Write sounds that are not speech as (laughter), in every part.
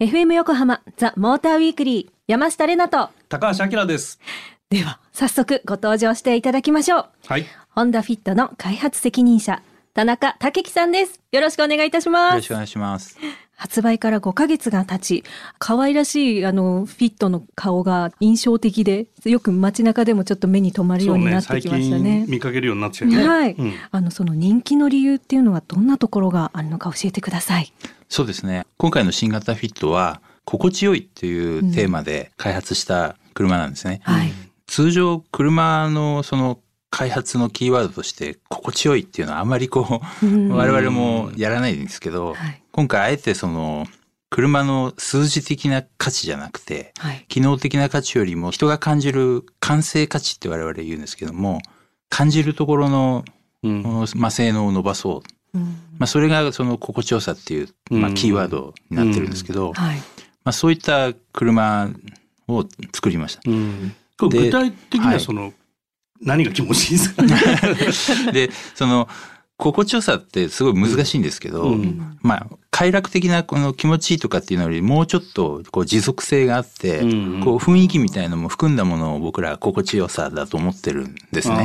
FM 横浜ザ・モーターウィークリー山下れなと高橋明です。では早速ご登場していただきましょうはい。ホンダフィットの開発責任者田中武樹さんですよろしくお願いいたしよますろしくお願いします。発売から5ヶ月が経ち可愛らしいあのフィットの顔が印象的でよく街中でもちょっと目に留まるようになってきましたね。最近見かけるようになってきたよね。はい、うん。あのその人気の理由っていうのはどんなところがあるのか教えてください。そうですね。今回の新型フィットは心地よいっていうテーマで開発した車なんですね。はい。通常車のその開発のキーワードとして心地よいっていうのはあまりこううん。我々もやらないんですけど、はい今回あえてその車の数字的な価値じゃなくてはい。機能的な価値よりも人が感じる感性価値って我々言うんですけども感じるところのうん。まあ、性能を伸ばそう。うん。まあ、それがその心地よさっていう、まあ、うんキーワードになってるんですけど、はい。まあ、そういった車を作りました。具体的にははい。その、何が気持ちいいですか？(laughs) でその心地よさってすごい難しいんですけど、うん。まあ快楽的なこの気持ちいいとかっていうのよりもうちょっとこう持続性があって、うんこう雰囲気みたいのも含んだものを僕らは心地よさだと思ってるんですね。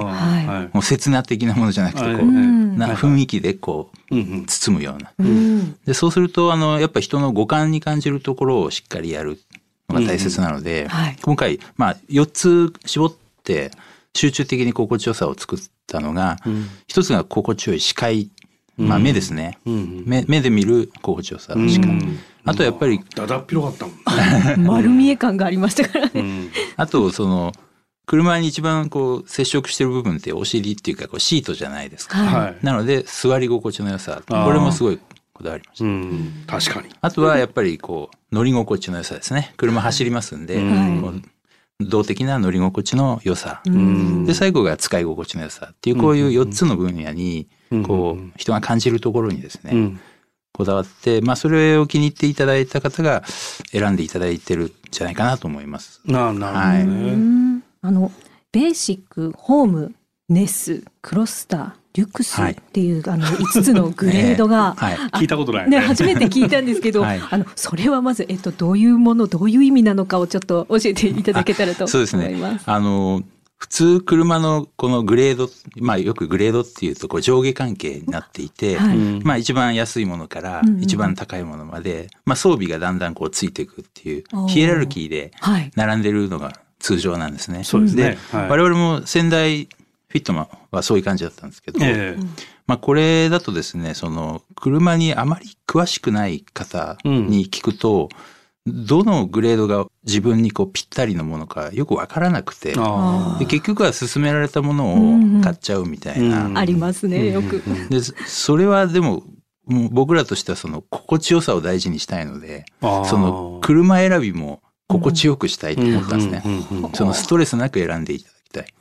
もう刹那的なものじゃなくてこう、はいうんな雰囲気でこううんうん。包むような。うん。でそうするとあのやっぱ人の五感に感じるところをしっかりやるのが大切なので、はい。今回、まあ、4つ絞って集中的に心地よさを作ったのが、うん。一つが心地よい視界、まあ、うん目ですね、うん目目で見る心地よさうん視界、うんあとやっぱりだだっ広かったもんね。(laughs) 丸見え感がありましたからね。うんあとその車に一番こう接触してる部分ってお尻っていうかこうシートじゃないですか。はいはい。なので座り心地の良さこれもすごいこだわりました。うん確かに。あとはやっぱりこう乗り心地の良さですね。車走りますんで、はい動的な乗り心地の良さ。うんで最後が使い心地の良さっていうこういう4つの分野にうんこう人が感じるところにですね、うんこだわって、まあそれを気に入っていただいた方が選んでいただいてるんじゃないかなと思います。なるほどうね。んあのベーシック、ホーム、ネス、クロスター、リュックスはいっていう、あの5つのグレードが、(laughs) はい。聞いたことないね、ね。初めて聞いたんですけど、(laughs) はいあのそれはまず、えっと、どういうものどういう意味なのかをちょっと教えていただけたらとそうです思います。ね。あの、普通車のこのグレード、まあよくグレードっていうとこう上下関係になっていて、はい。うん。まあ一番安いものからうんうん一番高いものまで、まあ装備がだんだんこうついていくっていうヒエラルキーではい、並んでるのが通常なんですね。そうですね。はい。我々も仙台フィットマンはそういう感じだったんですけど、ええ。まあこれだとですね、その車にあまり詳しくない方に聞くと、どのグレードが自分にこうぴったりのものかよくわからなくて、結局は勧められたものを買っちゃうみたいな。うんありますねよく。で、それはでも、もう僕らとしてはその心地よさを大事にしたいので、あその車選びも心地よくしたいと思ったんですね。そのストレスなく選んでいただきたい。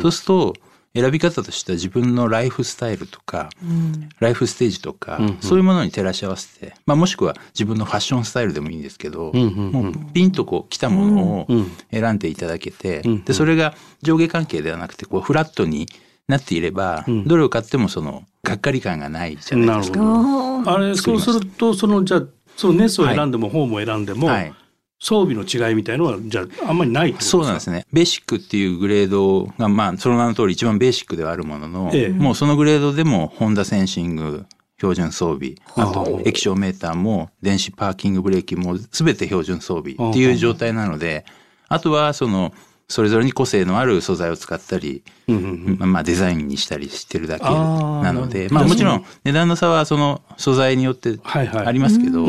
そうすると、選び方としては自分のライフスタイルとか、うん。ライフステージとか、うんうん。そういうものに照らし合わせて、まあもしくは自分のファッションスタイルでもいいんですけど、うんうんもうピンとこう来たものをうん選んでいただけて、うんで、それが上下関係ではなくて、こうフラットになっていれば、うん。どれを買ってもその、がっかり感がないじゃないですか。なるほど。あれそうするとそのじゃあそのネスを選んでもホームを選んでもはい。装備の違いみたいのはじゃああんまりないそうなんですね。ベーシックっていうグレードが、まあ、その名の通り一番ベーシックではあるものの、ええ。もうそのグレードでも、ホンダセンシング、標準装備、あはあ、と液晶メーターも、電子パーキングブレーキも、すべて標準装備っていう状態なので、あとは、その、それぞれに個性のある素材を使ったり、まあまあデザインにしたりしてるだけなので、まあもちろん値段の差はその素材によってありますけど、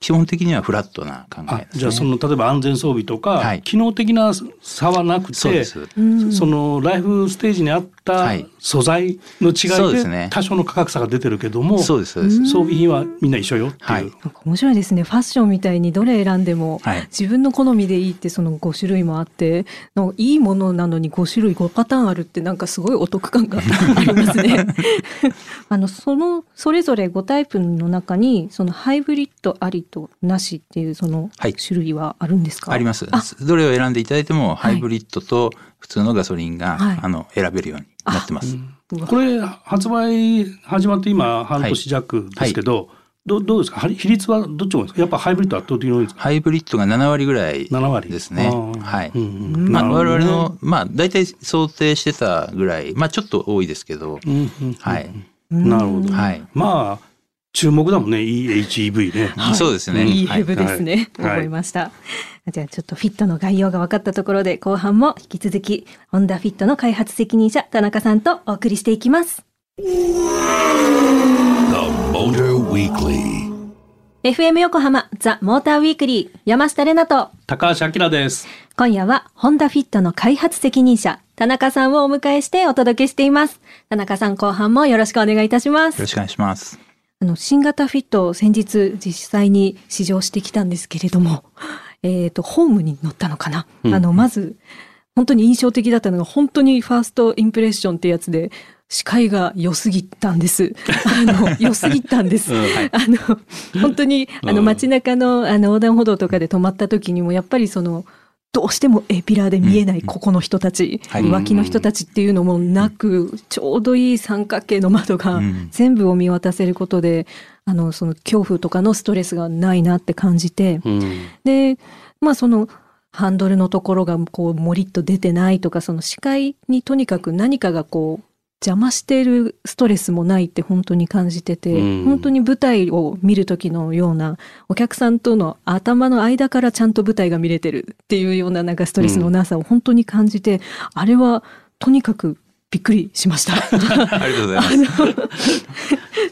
基本的にはフラットな考えあですね。じゃあその例えば安全装備とか、はい機能的な差はなくてそうです。うんそのライフステージに合ったはい素材の違いで多少の価格差が出てるけども、そうです、そうです。装備品はみんな一緒よっていう、はい面白いですねファッションみたいにどれ選んでも、はい自分の好みでいいってその5種類もあってのいいものなのに5種類5パターンあるってなんかすごいお得感がありますね。(laughs) あのそのそれぞれ5タイプの中にそのハイブリッドありとなしっていうそのはい。種類はあるんですか、あります。あ。どれを選んでいただいても、はい。ハイブリッドと普通のガソリンが、はい。あの選べるようになってます。これ発売始まって今半年弱ですけど、どどうですか？比率はどっちもですか？やっぱハイブリッド圧倒的に多いですか？ハイブリッドが7割ぐらいですね。はい。うんうん、まあ、我々の、まあ、大体想定してたぐらい、まあ、ちょっと多いですけど、うんうんうん、はい。なるほど。はい。まあ、注目だもんね、EHEV ね。はい、そうですね。いいウェブですね。はい、思いました。じゃあちょっとフィットの概要が分かったところで、後半も引き続き、ホンダフィットの開発責任者、田中さんとお送りしていきます。FM 横浜ザ・モーターウィークリー山下れなと高橋明です今夜はホンダフィットの開発責任者田中さんをお迎えしてお届けしています田中さん後半もよろしくお願いいたしますよろしくお願いしますあの新型フィット先日実際に試乗してきたんですけれども (laughs) えっ、ー、とホームに乗ったのかな、うん、あのまず本当に印象的だったのが本当にファーストインプレッションってやつで視界が良すぎたんです。(laughs) あの、良すぎたんです。うん。はい、あの、本当に、あの、街中の、あの、横断歩道とかで止まった時にも、やっぱりその、どうしてもエピラーで見えないここの人たち、うん、脇の人たちっていうのもなく、ちょうどいい三角形の窓が全部を見渡せることで、あの、その恐怖とかのストレスがないなって感じて、うん、で、まあその、ハンドルのところがこう、もりっと出てないとか、その視界にとにかく何かがこう、邪魔しているストレスもないって本当に感じてて、うん、本当に舞台を見る時のようなお客さんとの頭の間からちゃんと舞台が見れてるっていうようななんかストレスのなさを本当に感じて、うん、あれはとにかくびっくりしました。(laughs) ありがとうございます。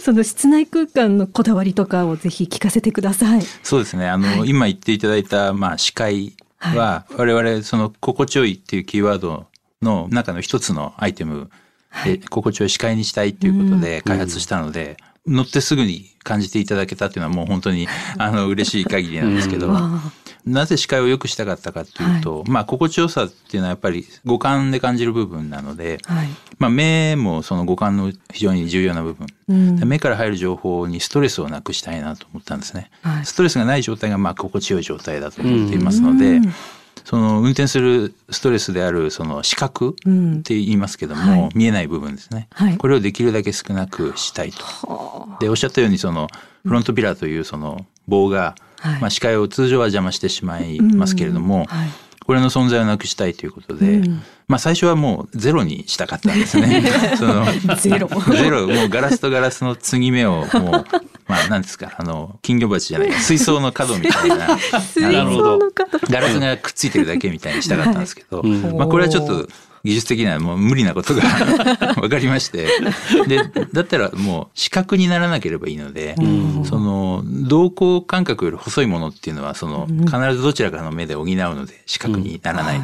(laughs) その室内空間のこだわりとかをぜひ聞かせてください。そうですね。あの、はい、今言っていただいた、まあ、視界は、はい、我々、その、心地よいっていうキーワードの中の一つのアイテムで心地よい視界にしたいっていうことで開発したので、乗ってすぐに感じていただけたっていうのはもう本当にあの嬉しい限りなんですけど、なぜ視界を良くしたかったかっていうと、はい、まあ心地よさっていうのはやっぱり五感で感じる部分なので、はい、まあ目もその五感の非常に重要な部分、うん、目から入る情報にストレスをなくしたいなと思ったんですね。はい、ストレスがない状態がまあ心地よい状態だと思っていますので、うんその運転するストレスであるその視覚って言いますけども、うんはい、見えない部分ですね、はい、これをできるだけ少なくしたいと。でおっしゃったようにそのフロントピラーというその棒が、はい、まあ、視界を通常は邪魔してしまいますけれども、これの存在をなくしたいということで、うん、まあ最初はもうゼロにしたかったんですね。そのゼロ。ゼロ、もうガラスとガラスの継ぎ目をもうまあ、なんですか、あの、金魚鉢じゃない、(laughs) 水槽の角みたいな。水槽の角。ガラスがくっついてるだけみたいにしたかったんですけど、はい、まあ、これはちょっと、技術的にはもう無理なことが (laughs) 分かりまして。でだったらもう視覚にならなければいいのでその瞳孔感覚より細いものっていうのはその必ずどちらかの目で補うので視覚にならない。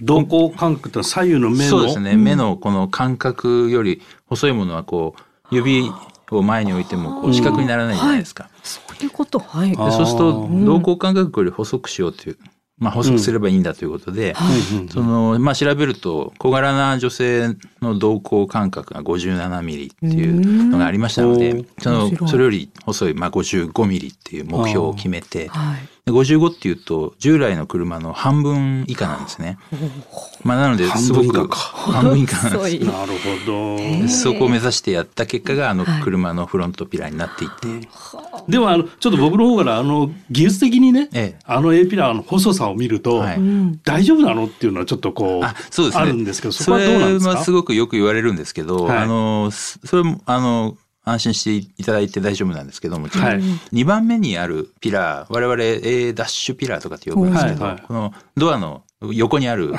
瞳孔感覚と左右の目の？そうですね、目のこの感覚より細いものはこう指を前に置いてもこう視覚にならないじゃないですか。はい、そういうこと。はい。でそうすると瞳孔感覚より細くしようという。まあ、補足すればいいんだということで、うん、そのまあ、調べると小柄な女性の瞳孔間隔が57ミリっていうのがありましたのでそのそれより細い、まあ、55ミリっていう目標を決めて、はい、55っていうと従来の車の半分以下なんですね。(laughs) まあ、なのですごく半分以下なんです。なるほど。そこを目指してやった結果があの車のフロントピラーになっていて。はい、でもあのちょっと僕の方からあの技術的にね、ええ、あの A ピラーの細さを見ると、はい、大丈夫なのっていうのはちょっとこうあそうです、ね、あるんですけど、そこはどうなんですか？それはすごくよく言われるんですけど、はい、あのそれもあの安心していただいて大丈夫なんですけども、はい、2番目にあるピラー我々 A ダッシュピラーとかって呼ぶんですけど、はいはい、このドアの横にある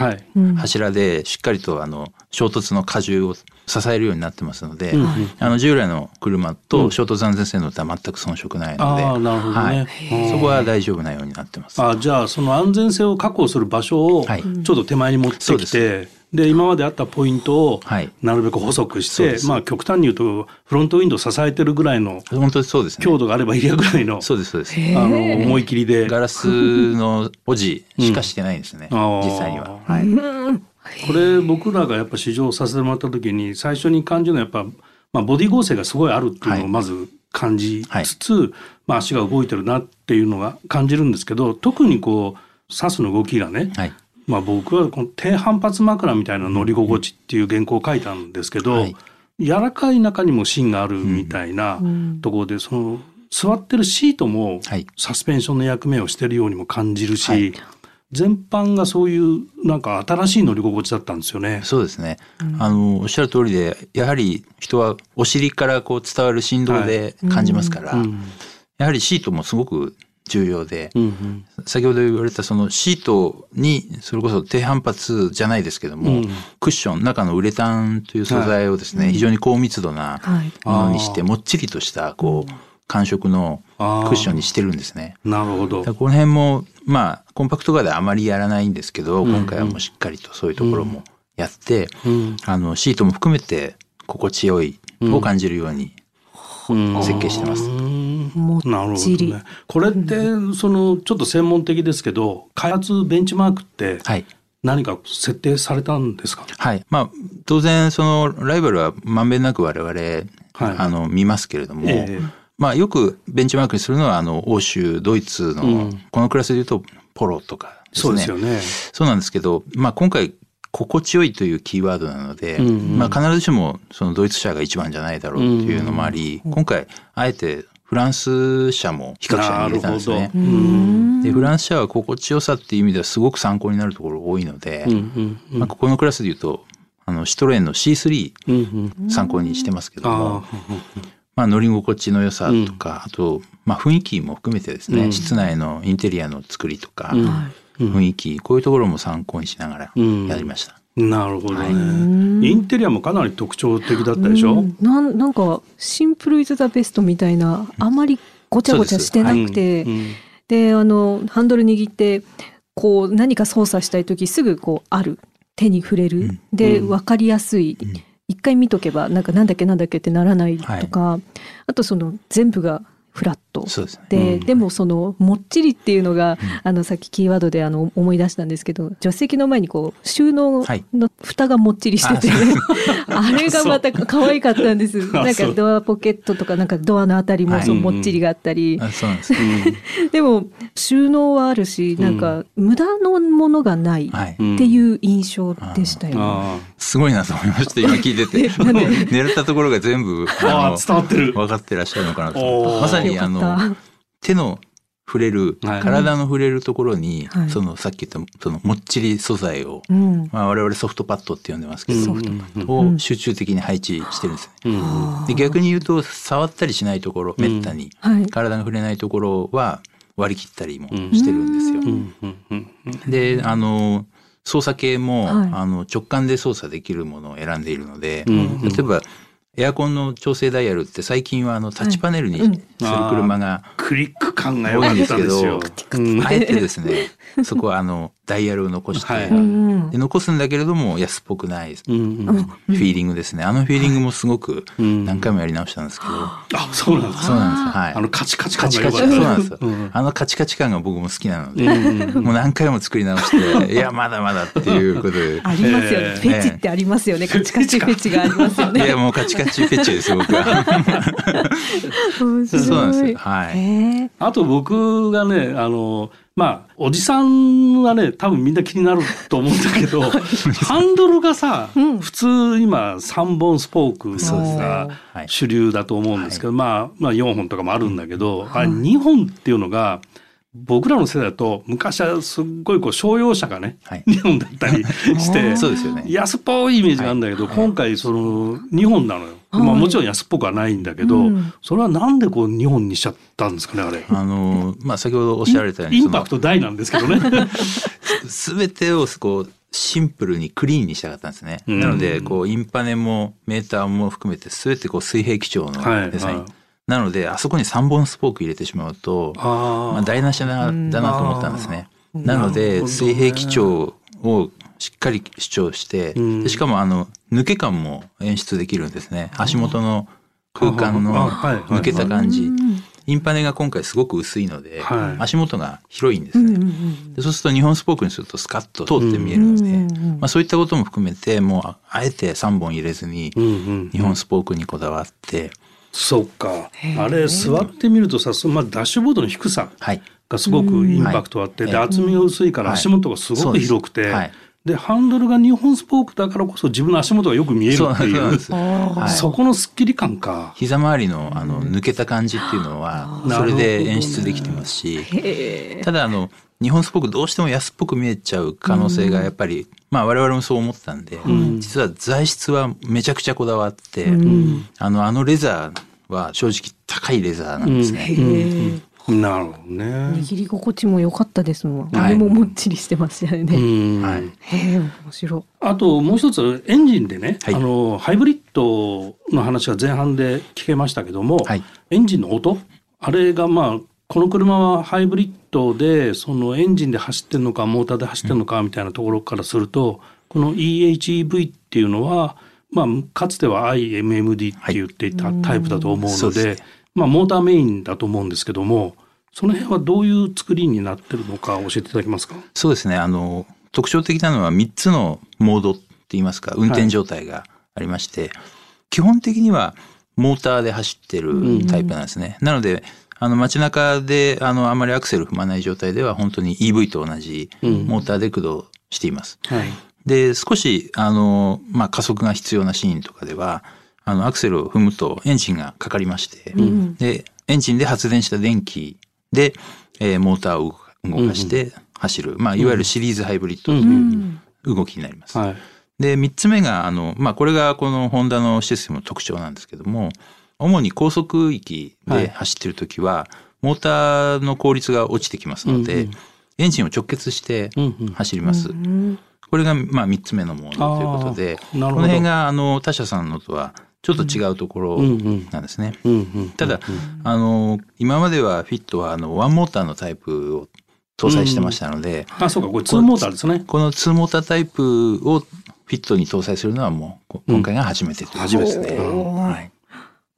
柱でしっかりとあの衝突の荷重を支えるようになってますので、うんあの従来の車と衝突安全性能とは全く遜色ないので、うんね、はい、そこは大丈夫なようになってます。あじゃあその安全性を確保する場所をちょっと手前に持ってきて、はいで今まであったポイントをなるべく細くして、はい、まあ極端に言うとフロントウィンドウ支えてるぐらいの本当そうです、ね、強度があればいいやぐらいのそうですそうです。あの思い切りで。ガラスの保持しかしてないんですね、うん、実際には。はい、これ僕らがやっぱ試乗させてもらった時に最初に感じるのはやっぱ、まあ、ボディ剛性がすごいあるっていうのをまず感じつつ、はい、まあ、足が動いてるなっていうのが感じるんですけど特にこうサスの動きがね、はい、まあ、僕はこの低反発枕みたいな乗り心地っていう原稿を書いたんですけど、はい、柔らかい中にも芯があるみたいなところでその座ってるシートもはい。サスペンションの役目をしてるようにも感じるし、はい。全般がそういうなんか新しい乗り心地だったんですよね。そうですね。あの、おっしゃる通りで、やはり人はお尻からこう伝わる振動で感じますから、うん。やはりシートもすごく重要で、うんうん。先ほど言われたそのシートにそれこそ低反発じゃないですけども、うん。クッション中のウレタンという素材をですね、非常に高密度なはい。ものにしてもっちりとしたこう感触のクッションにしてるんですね。なるほど。この辺もまあコンパクトカーではあまりやらないんですけど、うん今回はもうしっかりとそういうところもやって、うん。あのシートも含めて心地よいを感じるようにうん設計してます。なるほどね。これってそのちょっと専門的ですけど開発ベンチマークってはい。何か設定されたんですか？はい。まあ、当然、その、ライバルはまんべんなく我々、あの、見ますけれども、ええまあ、よくベンチマークにするのは、あの、欧州、ドイツの、うんこのクラスで言うと、ポロとかですね。そうですよね。そうなんですけど、まあ、今回、心地よいというキーワードなので、うんうん。まあ、必ずしも、そのドイツ車が一番じゃないだろうというのもあり、今回、あえて、フランス車も比較車に入れたんですね。で、フランス車は心地よさっていう意味ではすごく参考になるところ多いので、うんうんうん。まあ、ここのクラスで言うと、あの、シトロエンの C3 うんうん。参考にしてますけども、あまあ、乗り心地の良さとか、あと、まあ、雰囲気も含めてですね、うん。室内のインテリアの作りとか、うん。はい雰囲気、こういうところも参考にしながらうん。やりました。なるほどね、はい。インテリアもかなり特徴的だったでしょ、うん。なんなんかシンプルイズザベストみたいなあまりごちゃごちゃしてなくてうんうん。であのハンドル握ってこう何か操作したい時すぐこうある手に触れる、うん。でうん。分かりやすい、うん。一回見とけばなんかなんだっけなんだっけってならないとか、あとその全部がフラットそうですね。で、うん。でもそのもっちりっていうのが、あのさっきキーワードであの思い出したんですけど助手席の前にこう収納はい。の蓋がもっちりしてて、(laughs) あれがまた可愛かったんです。あなんかドアポケットとかなんかドアのあたりもはい。そうもっちりがあったり、(laughs) でも収納はあるしなんか無駄のものがないっていう印象でしたよ。あすごいなと思いました、(laughs) 今聞いてて。狙ったところが全部、ああの伝わってる。分かってらっしゃるのかなとまさに、あの、手の触れる、はい。体の触れるところに、はい。そのさっき言ったそのもっちり素材を、うん、まあ、我々ソフトパッドって呼んでますけど、を集中的に配置してるんですね。うん。で逆に言うと触ったりしないところ、うん。めったにはい。体が触れないところは割り切ったりもしてるんですよ。うん。うん。うん。であの操作系も、はい。あの直感で操作できるものを選んでいるので、うん。例えばエアコンの調整ダイヤルって最近はあのタッチパネルにはいする車が、クリック感が良かったですよ。うんあえてですね (laughs) そこはあのダイヤルを残して、はい。うんで残すんだけれども安っぽくないフうんうん。ィーリングですね。あのフィーリングもすごくうん。何回もやり直したんですけど、あそうなんですそうなんです。はい。あのカチカチカチカチ。そうなんですよ、うん。あのカチカチ感が僕も好きなので、うんもう何回も作り直して (laughs) いやまだまだっていうことで。ありますよね。えーフェチってありますよね。カチカチフェチがありますよね。いやもうカチカチフェチです僕は。(laughs) 面白い。そうなんですよ。はい。あと僕がねあのまあおじさんはね多分みんな気になると思うんだけど (laughs) ハンドルがさ、うん。普通今3本スポークがはい。主流だと思うんですけど、まあ、まあ4本とかもあるんだけど、あれ2本っていうのが僕らの世代だと昔はすっごいこう商用車がね、はい2本だったりして (laughs) そうですよね安っぽいイメージがあるんだけど、今回その2本なのよ。はいまあもちろん安っぽくはないんだけど、うんそれはなんでこう2本にしちゃったんですかねあれ。あのまあ先ほどおっしゃられたようにインパクト大なんですけどね。すべてをこうシンプルにクリーンにしたかったんですね。うんなのでこうインパネもメーターも含めてすべてこう水平基調のはいデザイン。はいなのであそこに3本スポーク入れてしまうとあまあ、台無しだなうんだなと思ったんですね。うん。なのなるほどね。で水平基調をしっかり主張して、うん。でしかもあの抜け感も演出できるんですね。足元の空間あの抜けた感じ。う。ん。インパネが今回すごく薄いので、はい。足元が広いんですうんうんね。でそうすると日本スポークにするとスカッと通って見えるので、うんうんうんまあ、そういったことも含めてもうああえて3本入れずにうんうん。日本スポークにこだわって、そっか。あれ座ってみるとさまあダッシュボードの低さはい。がすごくインパクトあって、はい。で厚みが薄いからはい。足元がすごく広くて、はい。でハンドルが2本スポークだからこそ自分の足元がよく見えるっていう。そこのすっきり感か。膝周りのあの抜けた感じっていうのはそれで演出できてますし、ただあの日本スポークどうしても安っぽく見えちゃう可能性がやっぱり、まあ我々もそう思ったんで、実は材質はめちゃくちゃこだわって、あのあのレザーは正直高いレザーなんですね。なるほどね。握り心地も良かったですもん。あれももっちりしてましたよね。はい。へえ、面白あともう一つエンジンでね、はい、あのハイブリッドの話が前半で聞けましたけども、はい、エンジンの音？あれがまあこの車はハイブリッドでそのエンジンで走ってるのかモーターで走ってるのかみたいなところからすると、うん、この EHEV っていうのはまあかつては IMMD って言っていたタイプだと思うので。はいまあ、モーターメインだと思うんですけどもその辺はどういう作りになってるのか教えていただけますか？そうですねあの特徴的なのは3つのモードって言いますか運転状態がありまして、はい、基本的にはモーターで走ってるタイプなんですね。うん、なのであの街中であのあまりアクセル踏まない状態では本当に EV と同じモーターで駆動しています。うんはい、で少しあの、まあ、加速が必要なシーンとかではあのアクセルを踏むとエンジンがかかりまして、うん、でエンジンで発電した電気で、えー、モーターを動かして走る、まあ、いわゆるシリーズハイブリッドという動きになります。はい、で3つ目があの、まあ、これがこのホンダのシステムの特徴なんですけども主に高速域で走ってる時は、はい、モーターの効率が落ちてきますので、うんうん、エンジンを直結して走ります。うんうん、これがまあ3つ目のモードということでこの辺があの他社さんのとはちょっと違うところなんですね。ただ、あの、今まではフィットはあのワンモーターのタイプを搭載してましたので、あ、そうか、これ2モーターですね。この2モータータイプをフィットに搭載するのはもう今回が初めてということですね。はい。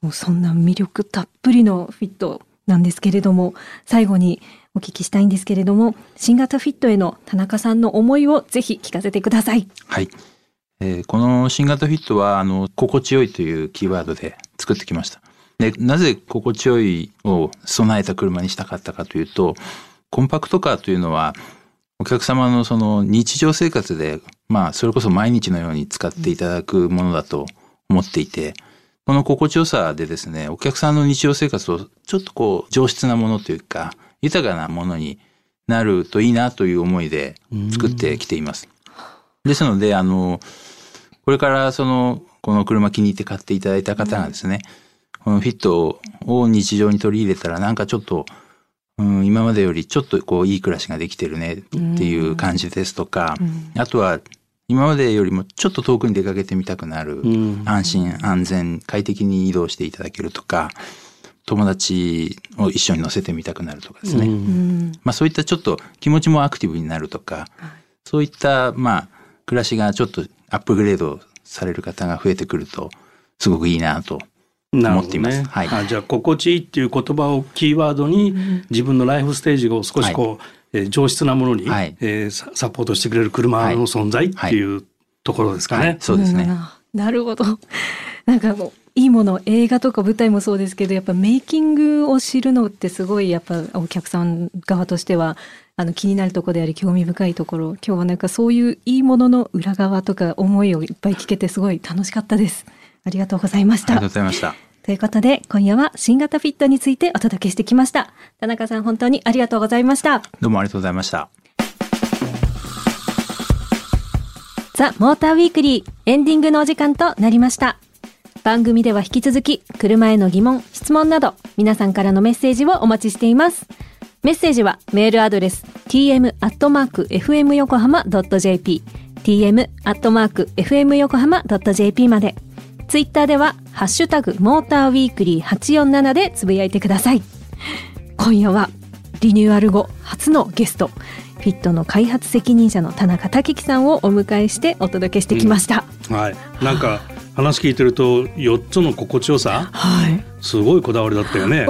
もうそんな魅力たっぷりのフィットなんですけれども、最後にお聞きしたいんですけれども、新型フィットへの田中さんの思いをぜひ聞かせてください。はい。えー、この新型フィットは、あの、心地よいというキーワードで作ってきました。で、なぜ心地よいを備えた車にしたかったかというと、コンパクトカーというのは、お客様のその日常生活で、まあ、それこそ毎日のように使っていただくものだと思っていて、この心地よさでですね、お客さんの日常生活をちょっとこう、上質なものというか、豊かなものになるといいなという思いで作ってきています。ですので、あの、これからその、この車気に入って買っていただいた方がですね、このフィットを日常に取り入れたらなんかちょっと、うん、今までよりちょっとこういい暮らしができてるねっていう感じですとか、あとは今までよりもちょっと遠くに出かけてみたくなる、安心安全快適に移動していただけるとか友達を一緒に乗せてみたくなるとかですね、まあ、そういったちょっと気持ちもアクティブになるとかそういったまあ暮らしがちょっとアップグレードされる方が増えてくるとすごくいいなと思っています。ね、はい、あじゃあ心地いいっていう言葉をキーワードに自分のライフステージを少しこう、はい、えー、上質なものに、はい、えー、サポートしてくれる車の存在ってい。うところですかね。はい、そうですね、なるほど。な (laughs) んかもういいもの映画とか舞台もそうですけどやっぱメイキングを知るのってすごいやっぱお客さん側としてはあの気になるところであり興味深いところ今日はなんかそういういいものの裏側とか思いをいっぱい聞けてすごい楽しかったです。ありがとうございました。ありがとうございましたということで今夜は新型フィットについてお届けしてきました。田中さん本当にありがとうございました。どうもありがとうございました。ザ・モーターウィークリーエンディングのお時間となりました。番組では引き続き車への疑問質問など皆さんからのメッセージをお待ちしています。メッセージはメールアドレス tm.fmyokohama.jp tm.fmyokohama.jp まで。ツイッターでは、ハッシュタグ、モーターウィークリー847でつぶやいてください。今夜は、リニューアル後初のゲスト、フィットの開発責任者の田中武樹さんをお迎えしてお届けしてきました。うん、はい。なんか、話聞いてると4つの心地よさ、はい、すごいこだわりだったよね。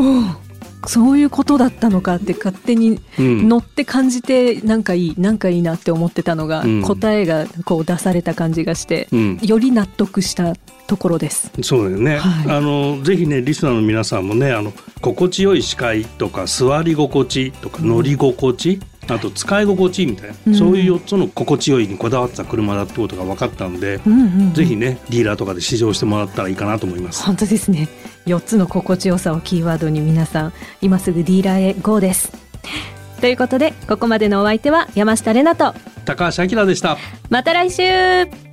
そういうことだったのかって勝手に乗って感じてなんかいいなんかいいなって思ってたのが、答えがこう出された感じがして、より納得したところです。そうだよね。はい、あのぜひねリスナーの皆さんもねあの心地よい視界とか座り心地とか乗り心地、あと使い心地みたいな、うん、そういう4つの心地よいにこだわった車だってことが分かったんで、うんうんうん、ぜひねディーラーとかで試乗してもらったらいいかなと思います。本当ですね4つの心地よさをキーワードに皆さん今すぐディーラーへ GO です。ということでここまでのお相手は山下れなと高橋明でした。また来週